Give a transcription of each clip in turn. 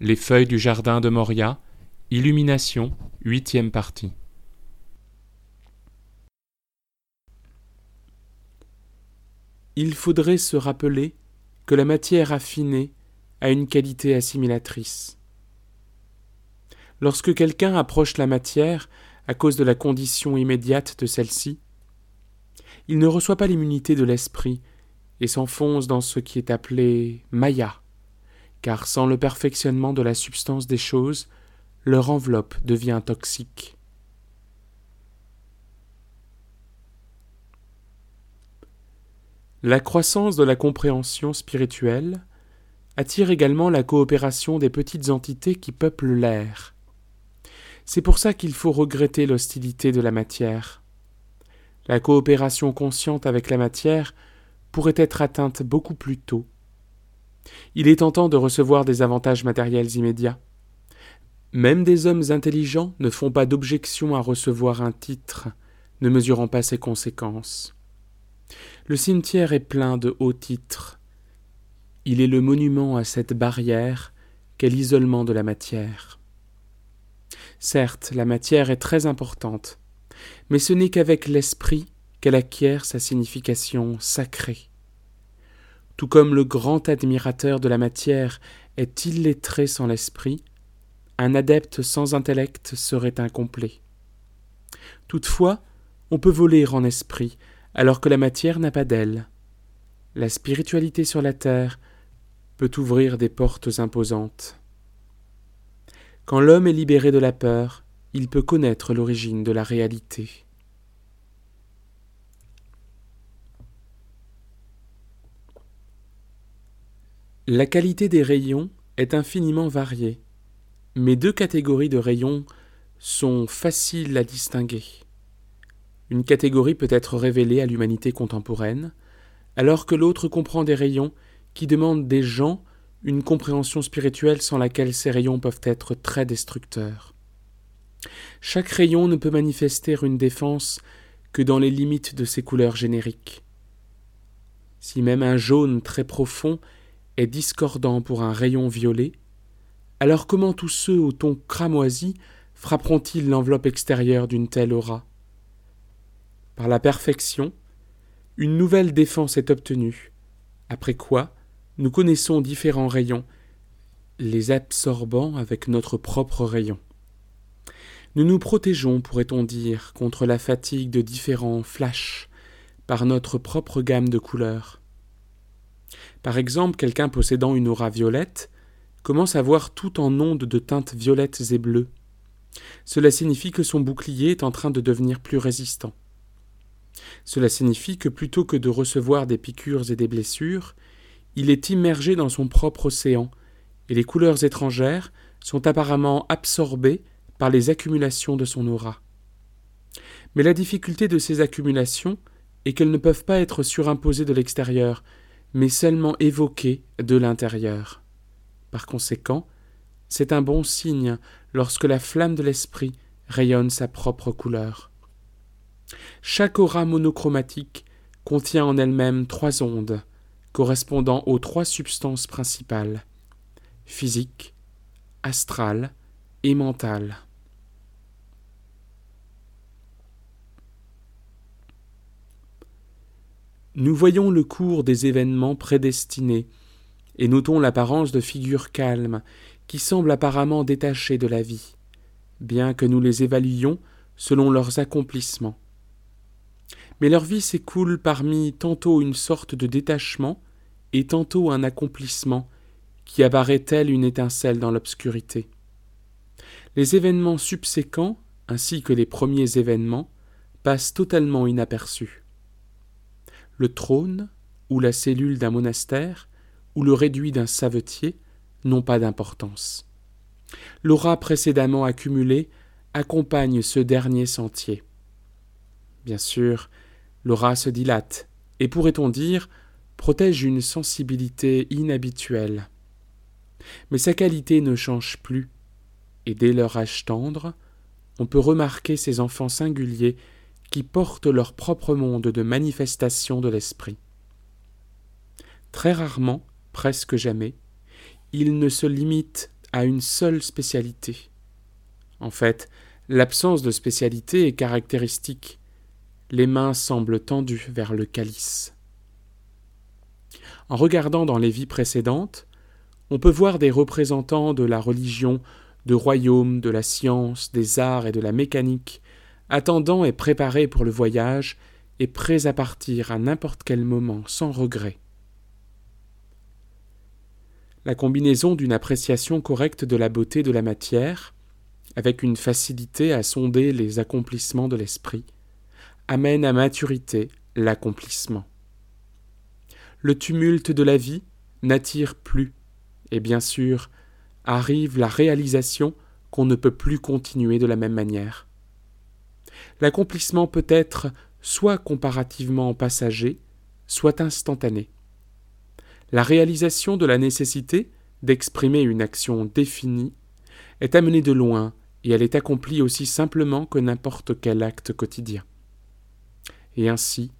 les feuilles du jardin de Moria, Illumination, huitième partie. Il faudrait se rappeler que la matière affinée a une qualité assimilatrice. Lorsque quelqu'un approche la matière à cause de la condition immédiate de celle-ci, il ne reçoit pas l'immunité de l'esprit et s'enfonce dans ce qui est appelé Maya, car sans le perfectionnement de la substance des choses, leur enveloppe devient toxique. La croissance de la compréhension spirituelle attire également la coopération des petites entités qui peuplent l'air. C'est pour ça qu'il faut regretter l'hostilité de la matière. La coopération consciente avec la matière pourrait être atteinte beaucoup plus tôt. Il est tentant de recevoir des avantages matériels immédiats. Même des hommes intelligents ne font pas d'objection à recevoir un titre, ne mesurant pas ses conséquences. Le cimetière est plein de hauts titres. Il est le monument à cette barrière qu'est l'isolement de la matière. Certes, la matière est très importante, mais ce n'est qu'avec l'esprit qu'elle acquiert sa signification sacrée. Tout comme le grand admirateur de la matière est illettré sans l'esprit, un adepte sans intellect serait incomplet. Toutefois, on peut voler en esprit, alors que la matière n'a pas d'aile. La spiritualité sur la terre peut ouvrir des portes imposantes. Quand l'homme est libéré de la peur, il peut connaître l'origine de la réalité. La qualité des rayons est infiniment variée, mais deux catégories de rayons sont faciles à distinguer. Une catégorie peut être révélée à l'humanité contemporaine, alors que l'autre comprend des rayons qui demandent des gens une compréhension spirituelle sans laquelle ces rayons peuvent être très destructeurs. Chaque rayon ne peut manifester une défense que dans les limites de ses couleurs génériques. Si même un jaune très profond est discordant pour un rayon violet, alors comment tous ceux au ton cramoisi frapperont-ils l'enveloppe extérieure d'une telle aura? Par la perfection, une nouvelle défense est obtenue, après quoi nous connaissons différents rayons, les absorbant avec notre propre rayon. Nous nous protégeons, pourrait-on dire, contre la fatigue de différents flashs par notre propre gamme de couleurs. Par exemple, quelqu'un possédant une aura violette commence à voir tout en ondes de teintes violettes et bleues. Cela signifie que son bouclier est en train de devenir plus résistant. Cela signifie que plutôt que de recevoir des piqûres et des blessures, il est immergé dans son propre océan, et les couleurs étrangères sont apparemment absorbées par les accumulations de son aura. Mais la difficulté de ces accumulations est qu'elles ne peuvent pas être surimposées de l'extérieur, mais seulement évoqué de l'intérieur. Par conséquent, c'est un bon signe lorsque la flamme de l'esprit rayonne sa propre couleur. Chaque aura monochromatique contient en elle-même trois ondes, correspondant aux trois substances principales physique, astrale et mentale. Nous voyons le cours des événements prédestinés, et notons l'apparence de figures calmes, qui semblent apparemment détachées de la vie, bien que nous les évaluions selon leurs accomplissements. Mais leur vie s'écoule parmi tantôt une sorte de détachement et tantôt un accomplissement qui apparaît tel une étincelle dans l'obscurité. Les événements subséquents, ainsi que les premiers événements, passent totalement inaperçus le trône, ou la cellule d'un monastère, ou le réduit d'un savetier, n'ont pas d'importance. L'aura précédemment accumulée accompagne ce dernier sentier. Bien sûr, l'aura se dilate, et pourrait-on dire, protège une sensibilité inhabituelle. Mais sa qualité ne change plus, et dès leur âge tendre, on peut remarquer ces enfants singuliers qui portent leur propre monde de manifestation de l'esprit. Très rarement, presque jamais, ils ne se limitent à une seule spécialité. En fait, l'absence de spécialité est caractéristique. Les mains semblent tendues vers le calice. En regardant dans les vies précédentes, on peut voir des représentants de la religion, de royaumes, de la science, des arts et de la mécanique, attendant et préparés pour le voyage, et prêts à partir à n'importe quel moment sans regret. La combinaison d'une appréciation correcte de la beauté de la matière, avec une facilité à sonder les accomplissements de l'esprit, amène à maturité l'accomplissement. Le tumulte de la vie n'attire plus, et bien sûr, arrive la réalisation qu'on ne peut plus continuer de la même manière. L'accomplissement peut être soit comparativement passager, soit instantané. La réalisation de la nécessité d'exprimer une action définie est amenée de loin et elle est accomplie aussi simplement que n'importe quel acte quotidien. Et ainsi,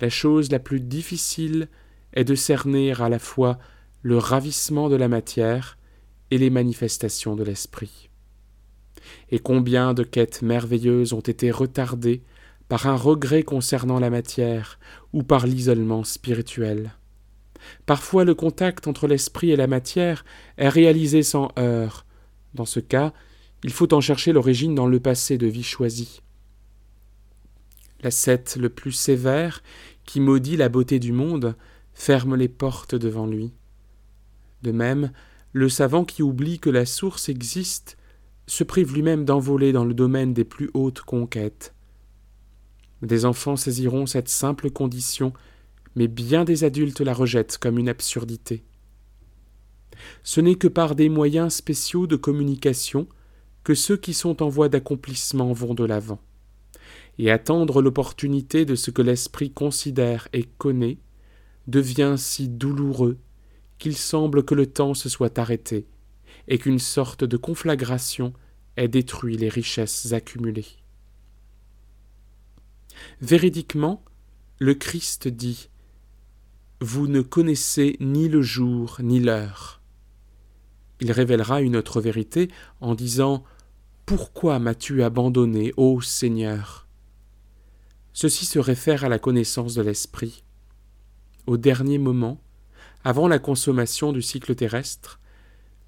la chose la plus difficile est de cerner à la fois le ravissement de la matière et les manifestations de l'esprit. Et combien de quêtes merveilleuses ont été retardées par un regret concernant la matière ou par l'isolement spirituel. Parfois le contact entre l'esprit et la matière est réalisé sans heurts. Dans ce cas, il faut en chercher l'origine dans le passé de vie choisie. L'ascète le plus sévère, qui maudit la beauté du monde, ferme les portes devant lui. De même, le savant qui oublie que la source existe se prive lui-même d'envoler dans le domaine des plus hautes conquêtes. Des enfants saisiront cette simple condition, mais bien des adultes la rejettent comme une absurdité. Ce n'est que par des moyens spéciaux de communication que ceux qui sont en voie d'accomplissement vont de l'avant. Et attendre l'opportunité de ce que l'esprit considère et connaît devient si douloureux qu'il semble que le temps se soit arrêté, et qu'une sorte de conflagration ait détruit les richesses accumulées. Véridiquement, le Christ dit Vous ne connaissez ni le jour ni l'heure. Il révélera une autre vérité en disant Pourquoi m'as-tu abandonné, ô Seigneur? Ceci se réfère à la connaissance de l'Esprit. Au dernier moment, avant la consommation du cycle terrestre,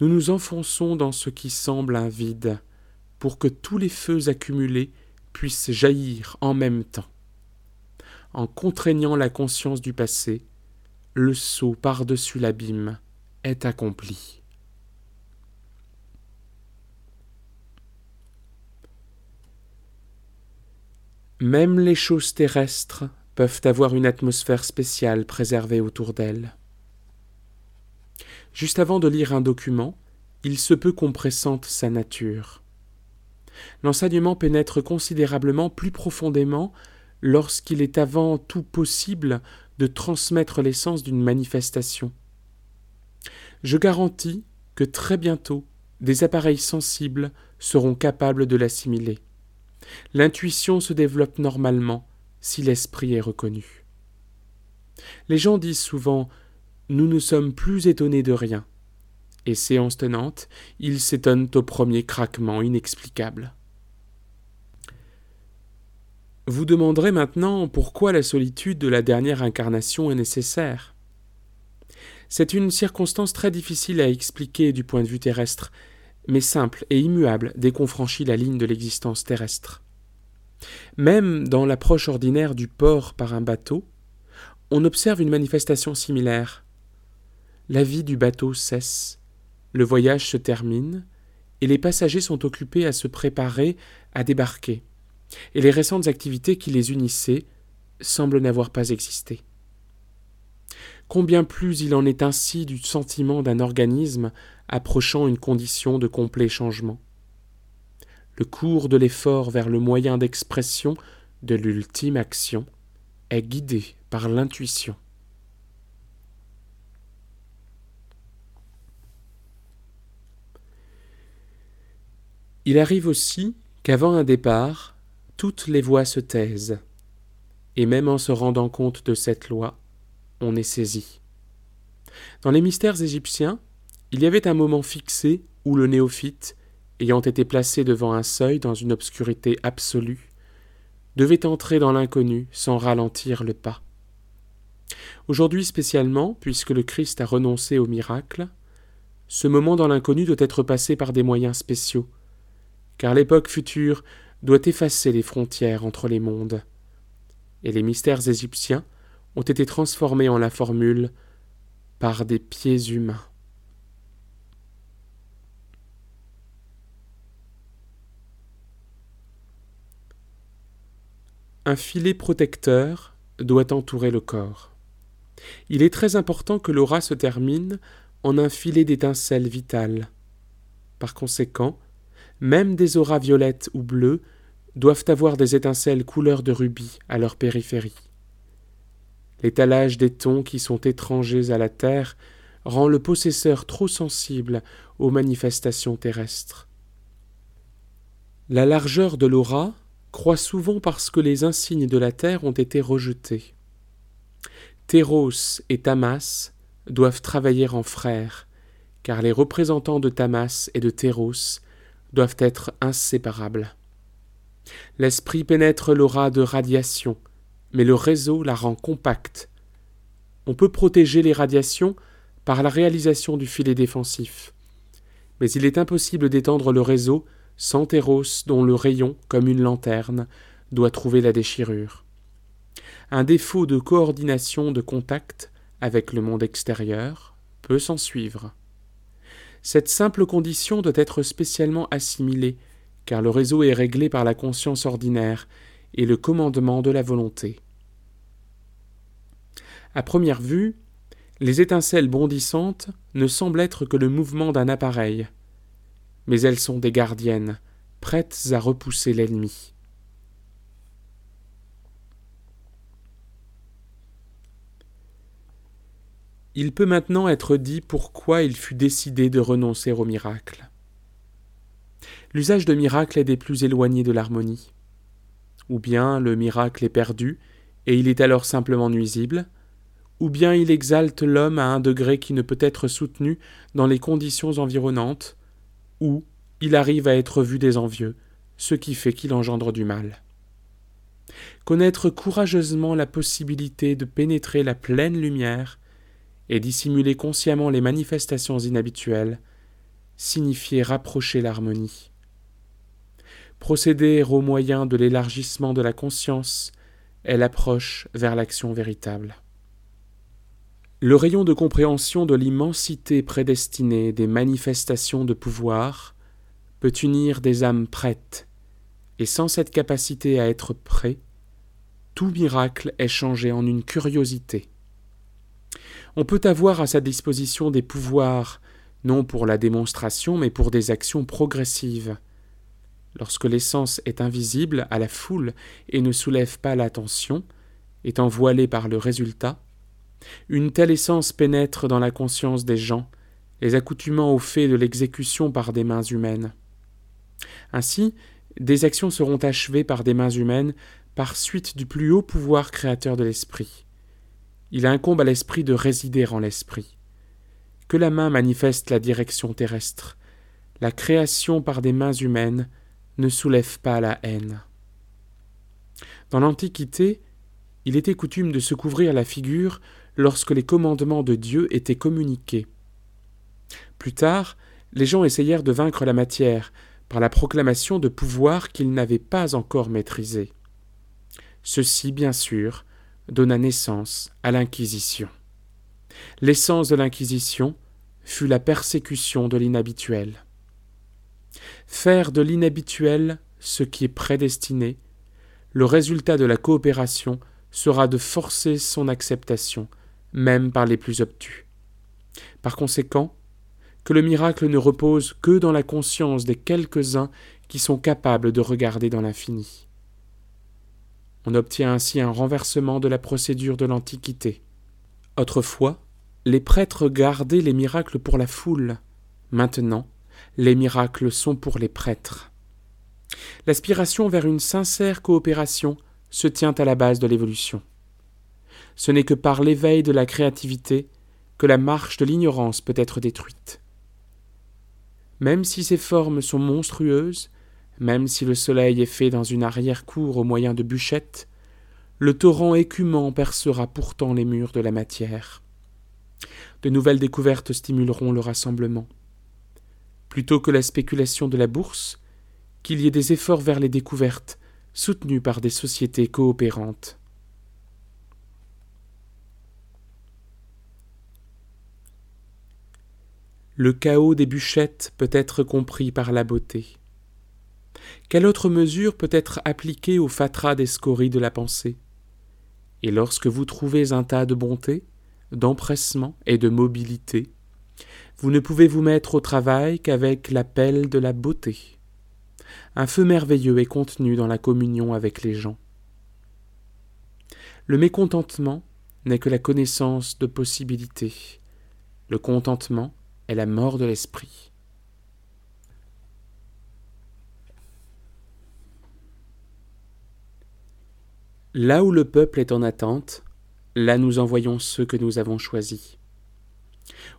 nous nous enfonçons dans ce qui semble un vide, pour que tous les feux accumulés puissent jaillir en même temps. En contraignant la conscience du passé, le saut par-dessus l'abîme est accompli. Même les choses terrestres peuvent avoir une atmosphère spéciale préservée autour d'elles. Juste avant de lire un document, il se peut qu'on pressente sa nature. L'enseignement pénètre considérablement plus profondément lorsqu'il est avant tout possible de transmettre l'essence d'une manifestation. Je garantis que très bientôt des appareils sensibles seront capables de l'assimiler. L'intuition se développe normalement si l'esprit est reconnu. Les gens disent souvent nous ne sommes plus étonnés de rien. Et séance tenante, ils s'étonnent au premier craquement inexplicable. Vous demanderez maintenant pourquoi la solitude de la dernière incarnation est nécessaire. C'est une circonstance très difficile à expliquer du point de vue terrestre, mais simple et immuable dès qu'on franchit la ligne de l'existence terrestre. Même dans l'approche ordinaire du port par un bateau, on observe une manifestation similaire la vie du bateau cesse, le voyage se termine, et les passagers sont occupés à se préparer à débarquer, et les récentes activités qui les unissaient semblent n'avoir pas existé. Combien plus il en est ainsi du sentiment d'un organisme approchant une condition de complet changement. Le cours de l'effort vers le moyen d'expression de l'ultime action est guidé par l'intuition. Il arrive aussi qu'avant un départ, toutes les voix se taisent, et même en se rendant compte de cette loi, on est saisi. Dans les mystères égyptiens, il y avait un moment fixé où le néophyte, ayant été placé devant un seuil dans une obscurité absolue, devait entrer dans l'inconnu sans ralentir le pas. Aujourd'hui spécialement, puisque le Christ a renoncé au miracle, ce moment dans l'inconnu doit être passé par des moyens spéciaux, car l'époque future doit effacer les frontières entre les mondes. Et les mystères égyptiens ont été transformés en la formule par des pieds humains. Un filet protecteur doit entourer le corps. Il est très important que l'aura se termine en un filet d'étincelles vitales. Par conséquent, même des auras violettes ou bleues doivent avoir des étincelles couleur de rubis à leur périphérie. L'étalage des tons qui sont étrangers à la terre rend le possesseur trop sensible aux manifestations terrestres. La largeur de l'aura croît souvent parce que les insignes de la terre ont été rejetés. Théros et Tamas doivent travailler en frères, car les représentants de Tamas et de Théros doivent être inséparables. L'esprit pénètre l'aura de radiation, mais le réseau la rend compacte. On peut protéger les radiations par la réalisation du filet défensif. Mais il est impossible d'étendre le réseau sans Théros dont le rayon, comme une lanterne, doit trouver la déchirure. Un défaut de coordination de contact avec le monde extérieur peut s'en suivre. Cette simple condition doit être spécialement assimilée, car le réseau est réglé par la conscience ordinaire et le commandement de la volonté. À première vue, les étincelles bondissantes ne semblent être que le mouvement d'un appareil, mais elles sont des gardiennes, prêtes à repousser l'ennemi. Il peut maintenant être dit pourquoi il fut décidé de renoncer au miracle. L'usage de miracle est des plus éloignés de l'harmonie. Ou bien le miracle est perdu, et il est alors simplement nuisible, ou bien il exalte l'homme à un degré qui ne peut être soutenu dans les conditions environnantes, ou il arrive à être vu des envieux, ce qui fait qu'il engendre du mal. Connaître courageusement la possibilité de pénétrer la pleine lumière et dissimuler consciemment les manifestations inhabituelles, signifiait rapprocher l'harmonie. Procéder au moyen de l'élargissement de la conscience est l'approche vers l'action véritable. Le rayon de compréhension de l'immensité prédestinée des manifestations de pouvoir peut unir des âmes prêtes, et sans cette capacité à être prêt, tout miracle est changé en une curiosité. On peut avoir à sa disposition des pouvoirs, non pour la démonstration, mais pour des actions progressives. Lorsque l'essence est invisible à la foule et ne soulève pas l'attention, étant voilée par le résultat, une telle essence pénètre dans la conscience des gens, les accoutumant au fait de l'exécution par des mains humaines. Ainsi, des actions seront achevées par des mains humaines par suite du plus haut pouvoir créateur de l'esprit. Il incombe à l'esprit de résider en l'esprit. Que la main manifeste la direction terrestre. La création par des mains humaines ne soulève pas la haine. Dans l'Antiquité, il était coutume de se couvrir la figure lorsque les commandements de Dieu étaient communiqués. Plus tard, les gens essayèrent de vaincre la matière par la proclamation de pouvoirs qu'ils n'avaient pas encore maîtrisés. Ceci, bien sûr, donna naissance à l'Inquisition. L'essence de l'Inquisition fut la persécution de l'inhabituel. Faire de l'inhabituel ce qui est prédestiné, le résultat de la coopération sera de forcer son acceptation, même par les plus obtus. Par conséquent, que le miracle ne repose que dans la conscience des quelques-uns qui sont capables de regarder dans l'infini. On obtient ainsi un renversement de la procédure de l'Antiquité. Autrefois, les prêtres gardaient les miracles pour la foule. Maintenant, les miracles sont pour les prêtres. L'aspiration vers une sincère coopération se tient à la base de l'évolution. Ce n'est que par l'éveil de la créativité que la marche de l'ignorance peut être détruite. Même si ces formes sont monstrueuses, même si le soleil est fait dans une arrière-cour au moyen de bûchettes, le torrent écumant percera pourtant les murs de la matière. De nouvelles découvertes stimuleront le rassemblement. Plutôt que la spéculation de la bourse, qu'il y ait des efforts vers les découvertes, soutenus par des sociétés coopérantes. Le chaos des bûchettes peut être compris par la beauté. Quelle autre mesure peut être appliquée au fatras des scories de la pensée? Et lorsque vous trouvez un tas de bonté, d'empressement et de mobilité, vous ne pouvez vous mettre au travail qu'avec l'appel de la beauté. Un feu merveilleux est contenu dans la communion avec les gens. Le mécontentement n'est que la connaissance de possibilités. Le contentement est la mort de l'esprit. Là où le peuple est en attente, là nous envoyons ceux que nous avons choisis.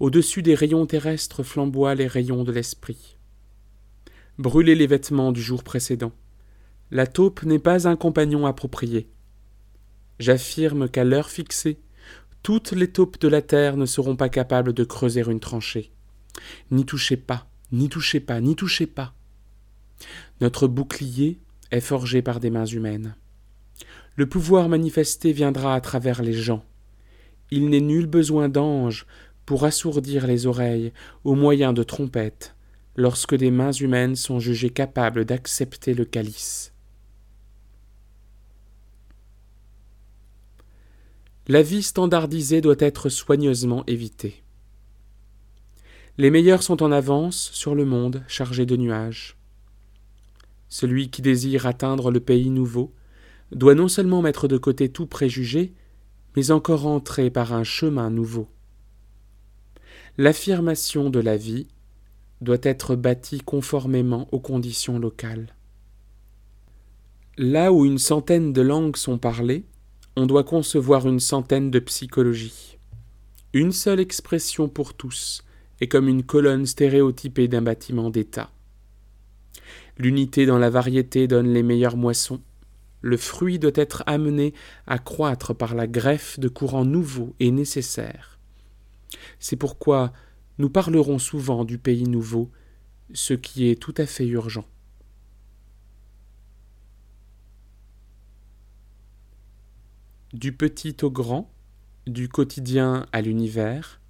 Au-dessus des rayons terrestres flamboient les rayons de l'esprit. Brûlez les vêtements du jour précédent. La taupe n'est pas un compagnon approprié. J'affirme qu'à l'heure fixée, toutes les taupes de la terre ne seront pas capables de creuser une tranchée. N'y touchez pas, n'y touchez pas, n'y touchez pas. Notre bouclier est forgé par des mains humaines. Le pouvoir manifesté viendra à travers les gens. Il n'est nul besoin d'anges pour assourdir les oreilles au moyen de trompettes, lorsque des mains humaines sont jugées capables d'accepter le calice. La vie standardisée doit être soigneusement évitée. Les meilleurs sont en avance sur le monde chargé de nuages. Celui qui désire atteindre le pays nouveau doit non seulement mettre de côté tout préjugé, mais encore entrer par un chemin nouveau. L'affirmation de la vie doit être bâtie conformément aux conditions locales. Là où une centaine de langues sont parlées, on doit concevoir une centaine de psychologies. Une seule expression pour tous est comme une colonne stéréotypée d'un bâtiment d'État. L'unité dans la variété donne les meilleures moissons. Le fruit doit être amené à croître par la greffe de courants nouveaux et nécessaires. C'est pourquoi nous parlerons souvent du pays nouveau, ce qui est tout à fait urgent. Du petit au grand, du quotidien à l'univers,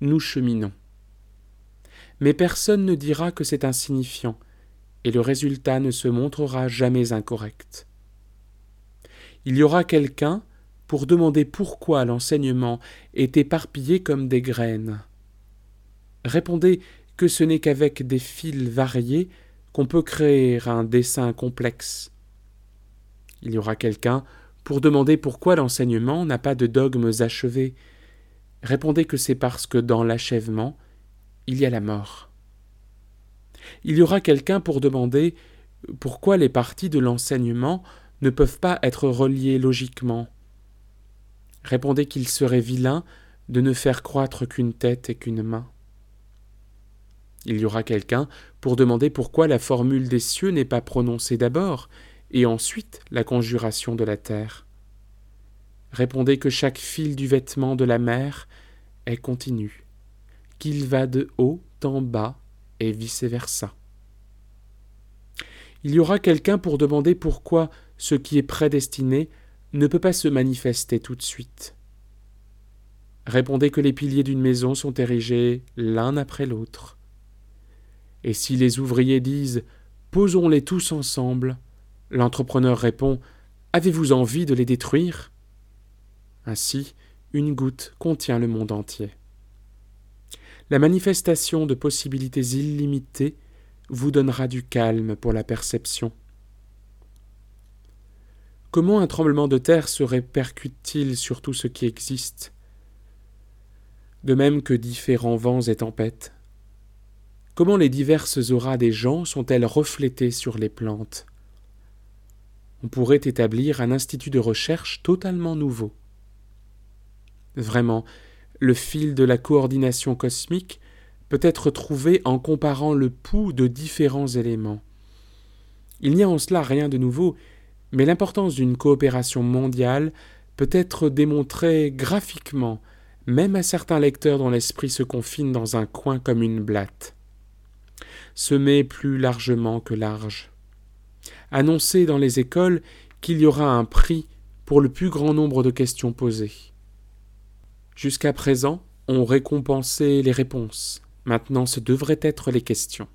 nous cheminons. Mais personne ne dira que c'est insignifiant, et le résultat ne se montrera jamais incorrect. Il y aura quelqu'un pour demander pourquoi l'enseignement est éparpillé comme des graines. Répondez que ce n'est qu'avec des fils variés qu'on peut créer un dessin complexe. Il y aura quelqu'un pour demander pourquoi l'enseignement n'a pas de dogmes achevés. Répondez que c'est parce que dans l'achèvement, il y a la mort. Il y aura quelqu'un pour demander pourquoi les parties de l'enseignement ne peuvent pas être reliées logiquement. Répondez qu'il serait vilain de ne faire croître qu'une tête et qu'une main. Il y aura quelqu'un pour demander pourquoi la formule des cieux n'est pas prononcée d'abord, et ensuite la conjuration de la terre. Répondez que chaque fil du vêtement de la mer est continu, qu'il va de haut en bas et vice-versa. Il y aura quelqu'un pour demander pourquoi ce qui est prédestiné ne peut pas se manifester tout de suite. Répondez que les piliers d'une maison sont érigés l'un après l'autre. Et si les ouvriers disent Posons-les tous ensemble, L'entrepreneur répond Avez-vous envie de les détruire? Ainsi, une goutte contient le monde entier. la manifestation de possibilités illimitées vous donnera du calme pour la perception. Comment un tremblement de terre se répercute-t-il sur tout ce qui existe? De même que différents vents et tempêtes. Comment les diverses auras des gens sont-elles reflétées sur les plantes? On pourrait établir un institut de recherche totalement nouveau. Vraiment, le fil de la coordination cosmique peut être trouvé en comparant le pouls de différents éléments. Il n'y a en cela rien de nouveau, mais l'importance d'une coopération mondiale peut être démontrée graphiquement, même à certains lecteurs dont l'esprit se confine dans un coin comme une blatte semer plus largement que large. Annoncer dans les écoles qu'il y aura un prix pour le plus grand nombre de questions posées. Jusqu'à présent, on récompensait les réponses. Maintenant, ce devraient être les questions.